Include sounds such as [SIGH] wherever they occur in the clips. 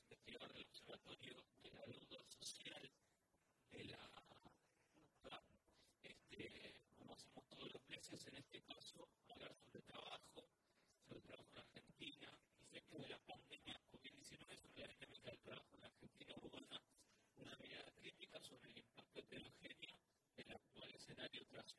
investigador del Observatorio de la Deuda Social de la este, como hacemos todos los meses, en este caso, hablar sobre trabajo, sobre el trabajo en Argentina, efectos de la pandemia COVID-19 sobre la dinámica del trabajo en Argentina, hubo una, una mirada crítica sobre el impacto heterogéneo del actual escenario tras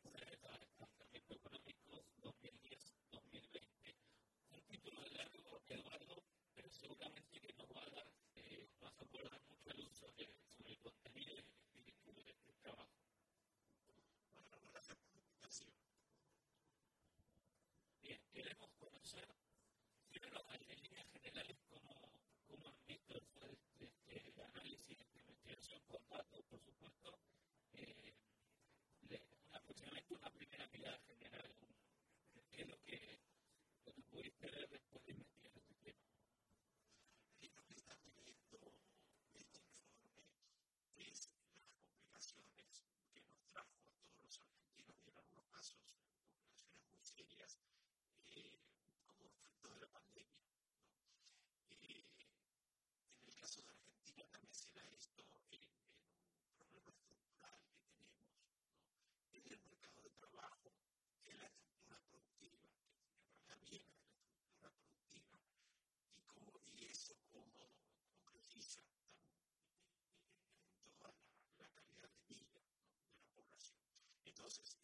Entonces,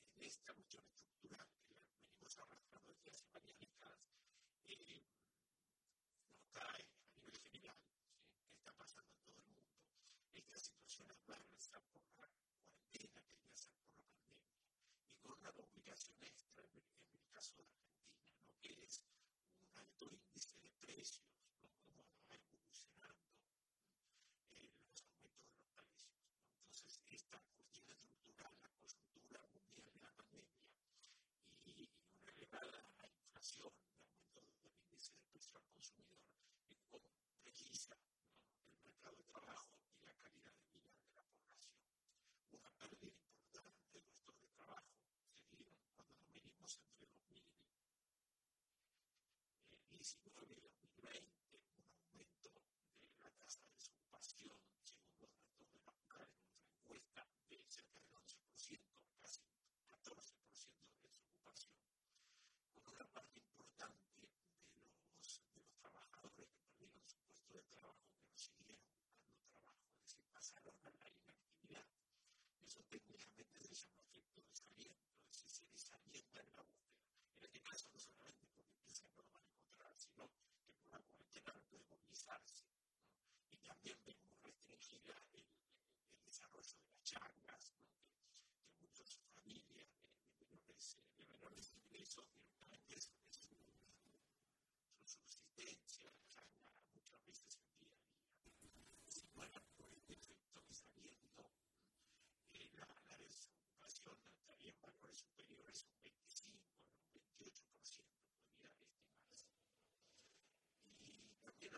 is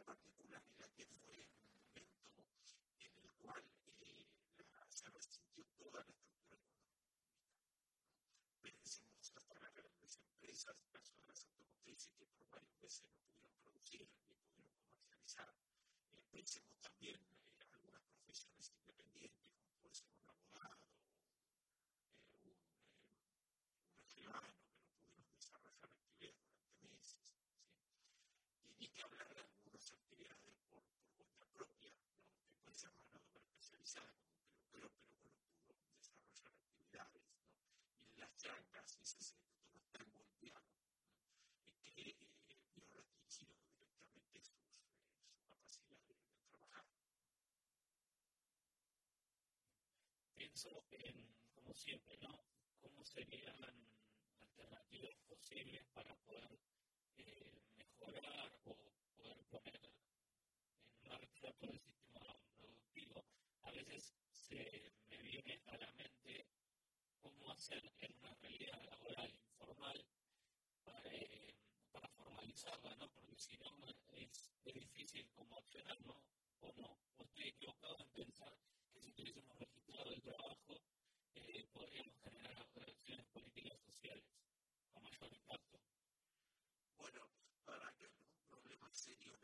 particularidad que fue un momento en el cual eh, se resintió toda la estructura económica. Pensemos hasta las grandes empresas, caso de las automotrices, que por varios meses no pudieron producir ni pudieron comercializar. Eh, pensemos también pienso en, como siempre, ¿no? ¿Cómo serían alternativas posibles para poder eh, mejorar o poder poner en marcha todo el sistema productivo? A veces se me viene a la mente cómo hacer en una realidad laboral informal para, eh, para formalizarla, ¿no? Porque si no es, difícil como accionar, ¿no? O no, o estoy equivocado en pensar que si tuviésemos registrado el trabajo, eh, podríamos generar acciones políticas sociales con mayor impacto. Bueno, para que haya un problema serio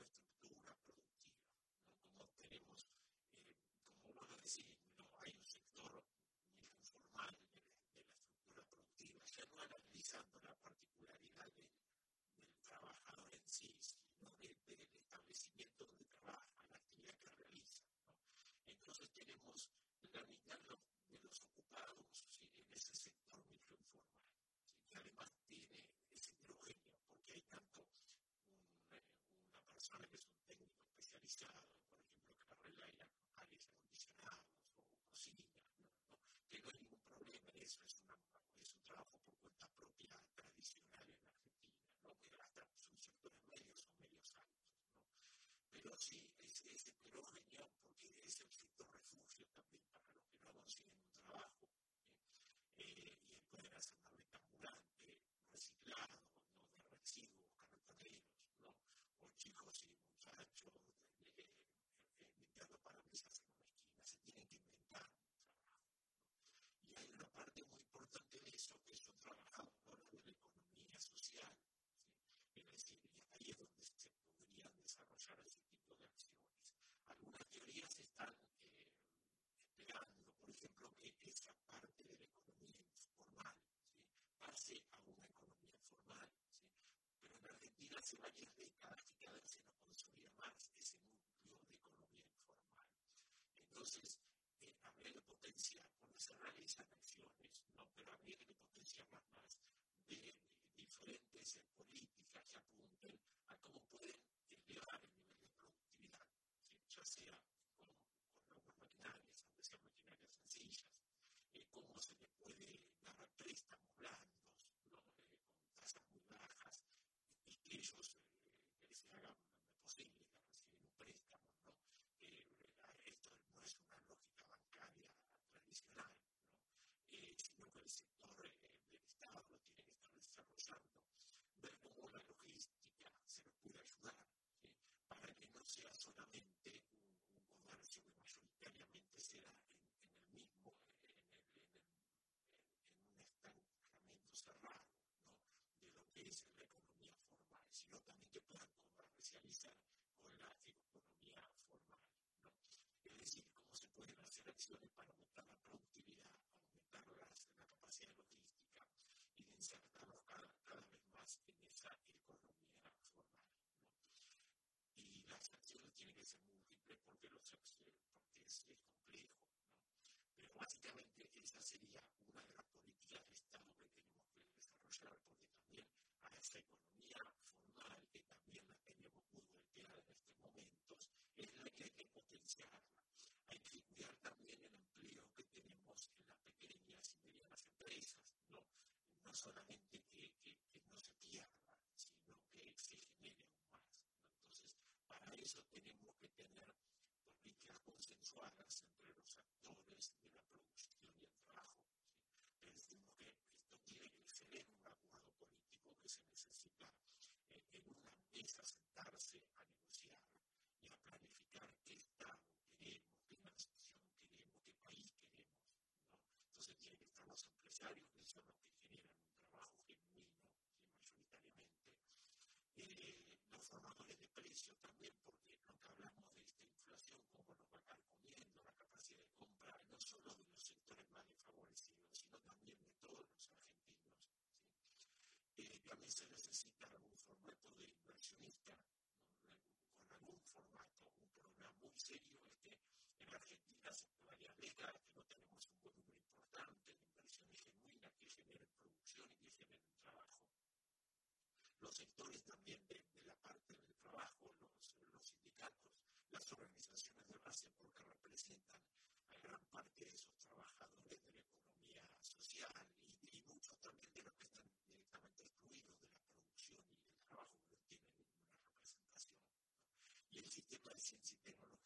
see se varias décadas y cada vez se nos consumía más ese núcleo de economía informal. Entonces, eh, habría que potenciar, porque se realizan acciones, no, pero habría que potenciar más, más de, de diferentes, por un, comercio que mayoritariamente será en, en el mismo, en, un estancamiento cerrado de lo que es la economía formal, sino también que puedan comercializar con la economía formal. Es decir, cómo se pueden hacer acciones para aumentar la productividad esclerosis múltiple porque, los, porque es, complejo. ¿no? Pero básicamente esa sería una de las políticas de Estado que tenemos que desarrollar, porque también a esa economía formal, que también la tenemos muy volteada en estos momentos, es la que hay que potenciarla. Hay que cuidar también el empleo que tenemos en las pequeñas y medianas empresas, no, no solamente necesitan algún formato de inversionista, con algún formato, un programa muy serio. Este, en Argentina hace varias décadas que no tenemos un volumen importante de inversiones genuinas que generen producción y que generen trabajo. Los sectores también de, la parte del trabajo, los, los sindicatos, las organizaciones de base, porque representan a gran parte de esos 现金流。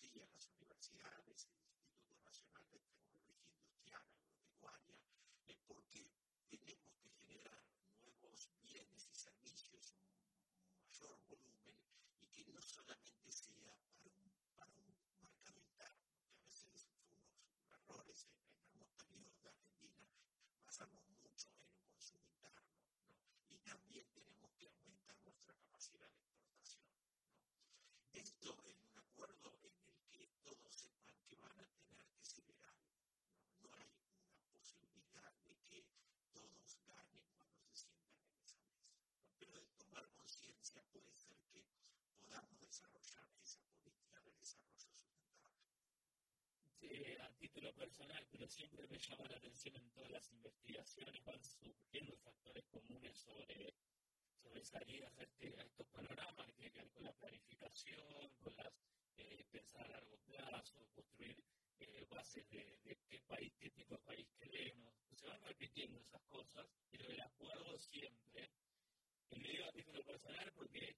Título personal, pero siempre me llama la atención en todas las investigaciones, van surgiendo factores comunes sobre, sobre salir a, este, a estos panoramas que tienen que ver con la planificación, con las eh, pensar a largo plazo, construir eh, bases de, qué país, qué tipo de país queremos. Se van repitiendo esas cosas, pero el acuerdo siempre, y me digo a título personal porque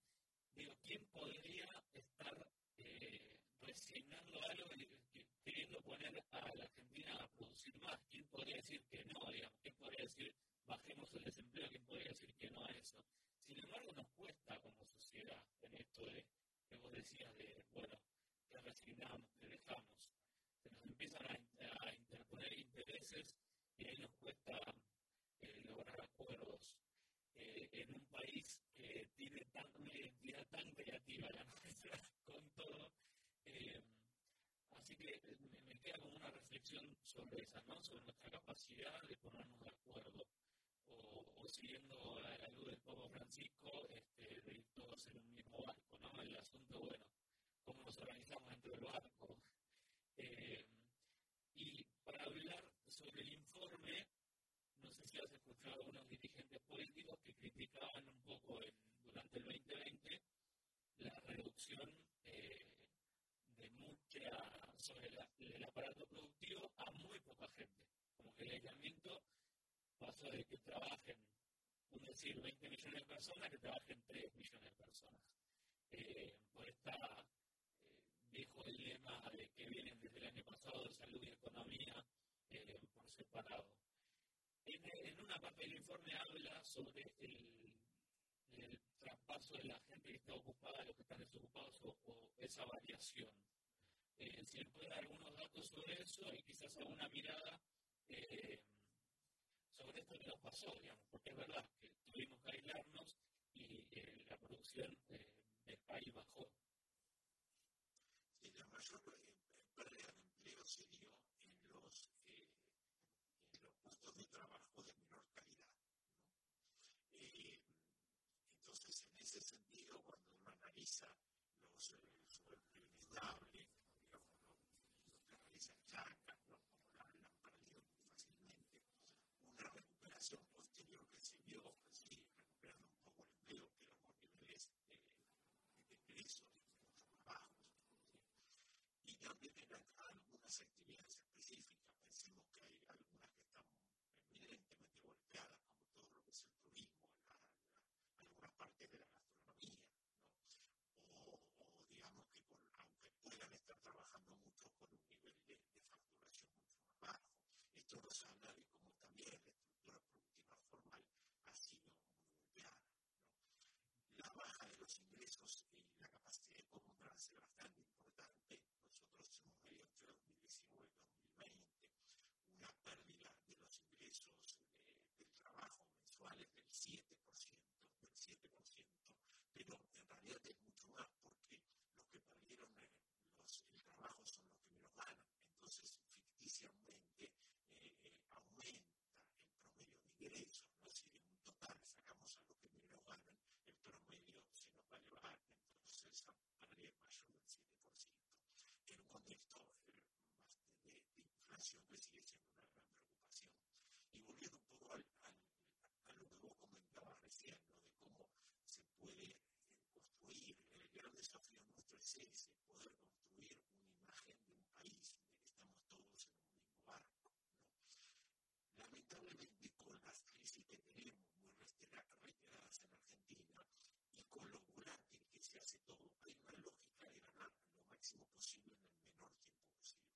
digo, ¿quién podría estar eh, resignando algo queriendo poner a la Argentina a producir más? ¿Quién podría decir que no? ¿Quién podría decir bajemos el desempleo? ¿Quién podría decir que no a eso? Sin embargo, nos cuesta como sociedad en esto de que vos decías de, bueno, que resignamos, que dejamos. Se nos empiezan a, a interponer intereses y ahí nos cuesta eh, lograr acuerdos eh, en un país que tiene tan, una identidad tan creativa la nuestra [LAUGHS] con todo. Eh, así que me, queda como una reflexión sobre esa, ¿no? sobre nuestra capacidad de ponernos de acuerdo. O, siguiendo la, la, luz del Papa Francisco, este, de ir todos en un mismo barco, ¿no? El asunto, bueno, cómo nos organizamos dentro del barco. Eh, y para hablar sobre el informe, no sé si has escuchado a algunos dirigentes políticos que criticaban un poco en, durante el 2020 la reducción eh, de mucha sobre el aparato productivo a muy poca gente. Como que el aislamiento pasó de que trabajen, un decir, 20 millones de personas, que trabajen 3 millones de personas. Eh, por esta eh, viejo dilema de que vienen desde el año pasado de salud y economía eh, por separado. En, una parte del informe habla sobre el, traspaso de la gente que está ocupada, los que están desocupados o esa variación. Eh, si le puede dar algunos datos sobre eso y quizás alguna mirada eh, sobre esto que nos pasó, digamos, porque es verdad que tuvimos que aislarnos y eh, la producción del país bajó. Sí, la mayor pérdida de empleo se dio en los los puestos de trabajo de menor calidad. Eh, entonces, en ese sentido, cuando uno analiza los eh, subempleo inestable, las actividades desafío nuestro es ese, poder construir una imagen de un país, de que estamos todos en un mismo barco. ¿no? Lamentablemente, con las crisis que tenemos muy reiteradas en Argentina y con lo volátil que se hace todo, hay una lógica de ganar lo máximo posible en el menor tiempo posible.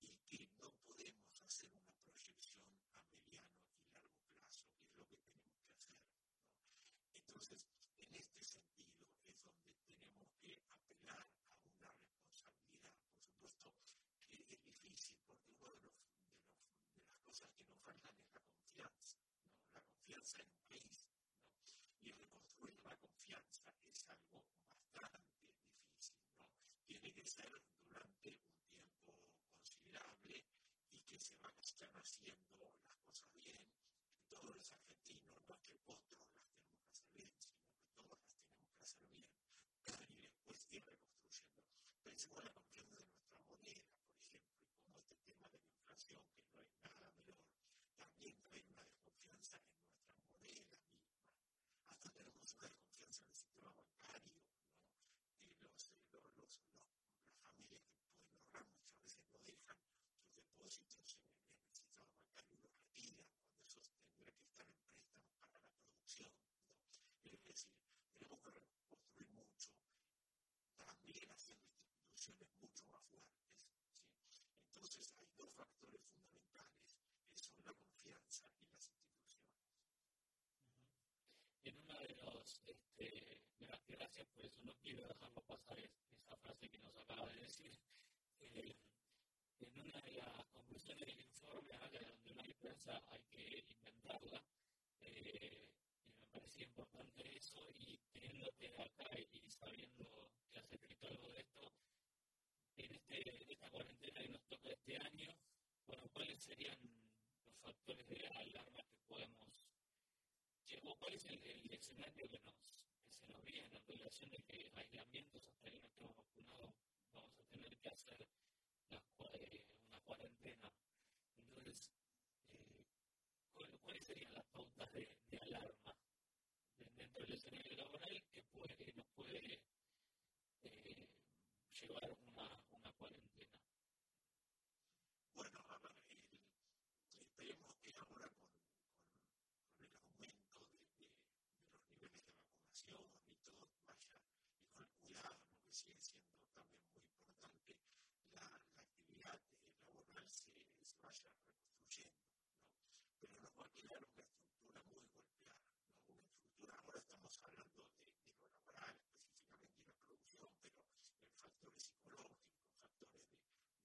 ¿no? Y que no podemos hacer una proyección a mediano y largo plazo, que es lo que tenemos que hacer. ¿no? Entonces, en este sentido es donde tenemos que apelar a una responsabilidad. Por supuesto que es difícil porque uno de, los, de, los, de las cosas que nos faltan es la confianza, ¿no? En un país. ¿no? Y reconstruir la confianza es algo bastante difícil. ¿no? Tiene que ser durante un tiempo considerable y que se van a estar haciendo las cosas bien. Todos los argentinos, no es que otros las tenemos que hacer bien, sino que todos las tenemos que hacer bien y después ir reconstruyendo. Pensemos en la confianza de nuestra moneda, por ejemplo, instituciones mucho más fuertes. Entonces hay dos factores fundamentales, que son la confianza y las instituciones. En una de los, este, gracias por eso, no quiero dejarlo pasar esa frase que nos acaba de decir. Eh, en una de las conclusiones del informe habla de donde no hay hay que inventarla. Eh, y me parecía importante eso y teniéndote acá y sabiendo que has escrito algo de esto, en, este, en esta cuarentena que nos toca este año, bueno, ¿cuáles serían los factores de alarma que podemos, o cuál es el, el escenario que, nos, que se nos viene en relación de que aislamientos hasta que no estemos vacunados vamos a tener que hacer la, eh, una cuarentena? Entonces, eh, ¿cuáles serían las pautas de, de alarma dentro del escenario laboral que, puede, que nos puede eh, llevar una, una cuarentena? Bueno, a ver, el, esperemos que ahora con, con, con el aumento de, de, de, los niveles de vacunación y todo vaya, y con el cuidado, ¿no? que sigue siendo también muy importante, la, la actividad laboral se, se, vaya reconstruyendo, ¿no? Pero nos va a quedar una estructura muy golpeada, ¿no? Una estructura, ahora estamos hablando de, de lo laboral, específicamente de la producción, pero en factores psicológicos, factores de,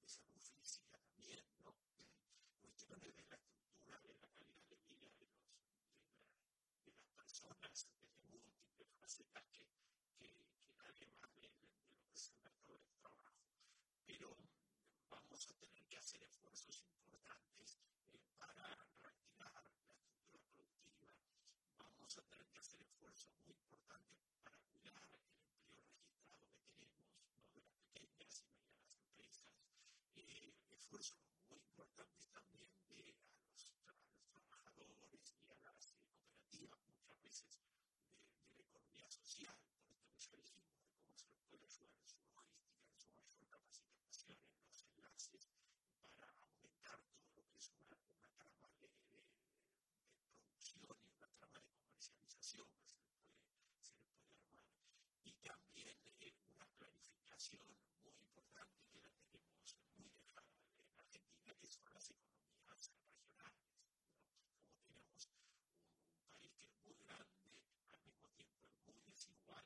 de salud física también, ¿no? Cuestiones de la estructura, de la calidad de vida de, los, de, la, de las personas, desde múltiples facetas que, que, que nadie más de, de, lo que es el mercado del trabajo. Pero vamos a tener que hacer esfuerzos importantes eh, para reactivar la estructura productiva. Vamos a tener que hacer esfuerzos muy importantes para cuidar el empleo registrado que tenemos, ¿no? de las pequeñas y medianas empresas. Eh, esfuerzos muy importantes también de a los, a los trabajadores y a las eh, cooperativas, muchas veces de, de, la economía social, por esto que ya dijimos, de cómo se les puede ayudar en su logística, en su mayor capacitación, en los enlaces, para aumentar todo lo que es una, una trama de, de, de, producción y una trama de comercialización que se les puede, se les puede armar. Y también eh, una muy importante que la tenemos muy dejada en Argentina, que son las economías regionales. ¿no? Como tenemos un, un, país que es muy grande, al mismo tiempo es muy desigual,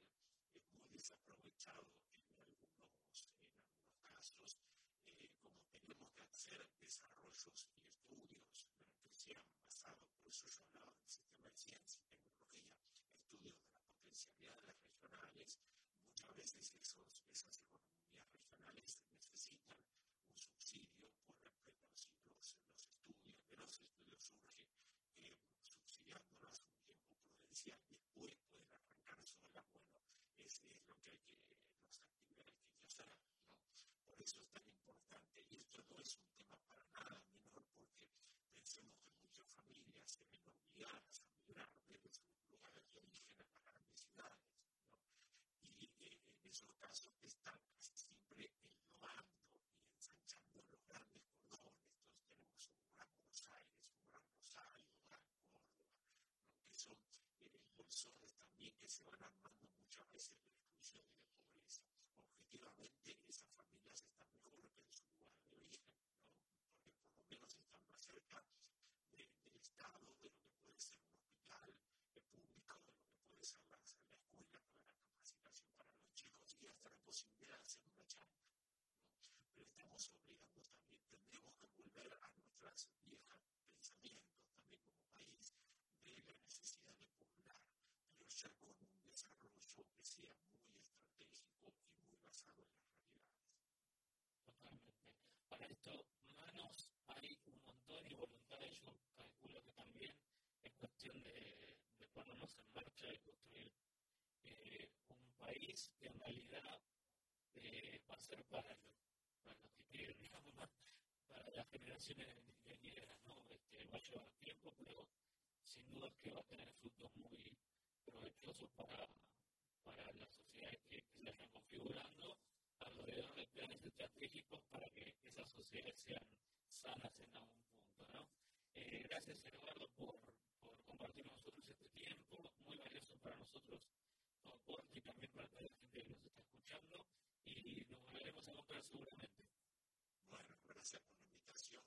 es muy desaprovechado en algunos, en algunos casos, eh, como tenemos que hacer desarrollos y estudios ¿no? que sean basados, por eso yo hablaba del sistema de ciencia y tecnología, estudios de las potencialidades regionales, muchas veces esos, esas economías regionales necesitan un subsidio por los, los, los estudios, de los estudios surge eh, subsidiándolas un tiempo prudencial, después pueden arrancar solas, bueno, ese es lo que hay que, las actividades que hay que hacer, ¿no? Por eso es tan importante, y esto no es un tema para nada menor, porque pensemos que muchas familias se ven obligadas a migrar desde sus lugares de origen a las grandes ciudades, ¿no? Y eh, en esos casos están casi siempre englobando y ensanchando los grandes cordones. Entonces tenemos un gran Buenos Aires, un gran Rosario, un gran Córdoba, ¿no? que son eh, bolsones también que se van armando muchas veces de exclusión y de pobreza. Objetivamente, esas familias están mejor que en su lugar de origen, porque por lo menos están más cerca de, del Estado, de lo que puede ser un hospital eh, público, de lo que puede ser la, la escuela para la capacitación para los chicos y hasta la posibilidad de hacer una chamba. ¿no? Pero estamos obligando también, tendremos que volver a nuestros viejos pensamientos también como país de la necesidad de poblar, pero ya con un desarrollo que sea muy estratégico y muy basado en las realidades. Totalmente. Para esto, manos hay un montón y voluntades, yo calculo que también es cuestión de, de ponernos en marcha y construir eh, un país que en realidad eh, va a ser para, lo, para los digamos, para las generaciones venideras, ¿no? Este, va a llevar tiempo, pero sin duda que va a tener frutos muy provechosos para, para las sociedades que, se están configurando alrededor de planes estratégicos para que esas sociedades sean sanas en algún punto, ¿no? Eh, gracias, Eduardo, por, por compartir con nosotros este tiempo, muy valioso para nosotros tu aporte y también para toda la gente que nos está escuchando. y nos volveremos a encontrar seguramente. Bueno, gracias por la invitación.